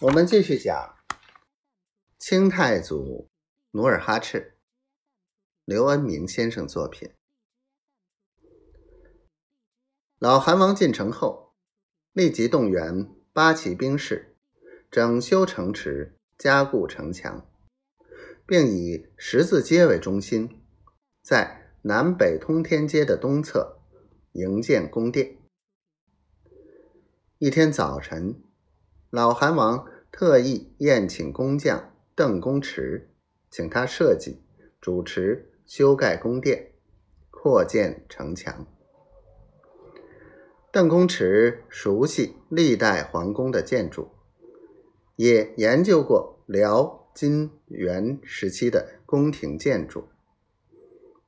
我们继续讲清太祖努尔哈赤，刘恩明先生作品。老韩王进城后，立即动员八旗兵士，整修城池，加固城墙，并以十字街为中心，在南北通天街的东侧营建宫殿。一天早晨。老韩王特意宴请工匠邓公池，请他设计、主持修盖宫殿、扩建城墙。邓公池熟悉历代皇宫的建筑，也研究过辽、金、元时期的宫廷建筑。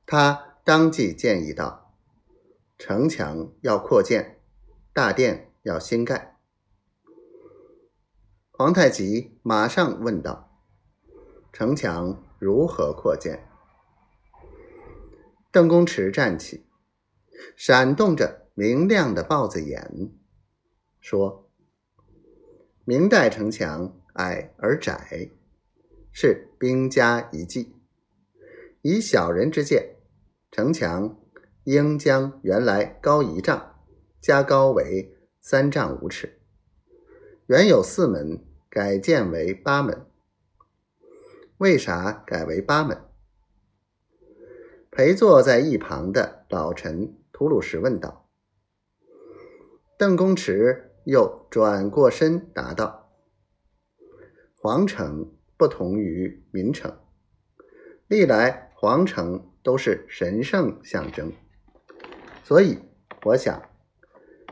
他当即建议道：“城墙要扩建，大殿要新盖。”皇太极马上问道：“城墙如何扩建？”邓公池站起，闪动着明亮的豹子眼，说：“明代城墙矮而窄，是兵家遗迹。以小人之见，城墙应将原来高一丈，加高为三丈五尺。原有四门。”改建为八门，为啥改为八门？陪坐在一旁的老臣吐鲁什问道。邓公池又转过身答道：“皇城不同于民城，历来皇城都是神圣象征，所以我想，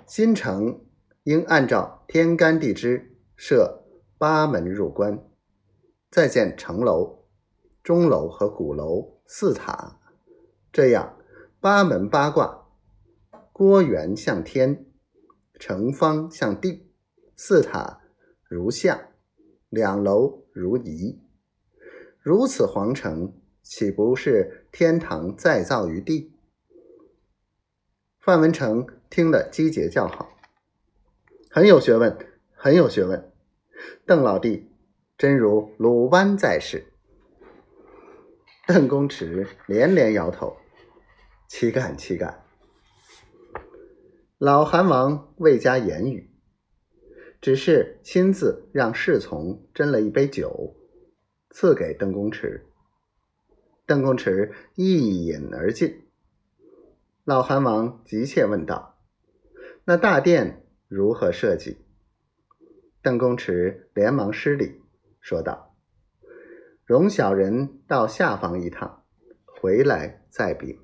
新城应按照天干地支设。”八门入关，再建城楼、钟楼和鼓楼四塔，这样八门八卦，郭圆向天，城方向地，四塔如象，两楼如仪，如此皇城岂不是天堂再造于地？范文成听了，击节叫好，很有学问，很有学问。邓老弟，真如鲁班在世。邓公池连连摇头，岂敢岂敢。老韩王未加言语，只是亲自让侍从斟了一杯酒，赐给邓公池。邓公池一饮而尽。老韩王急切问道：“那大殿如何设计？”邓公池连忙施礼，说道：“容小人到下房一趟，回来再禀。”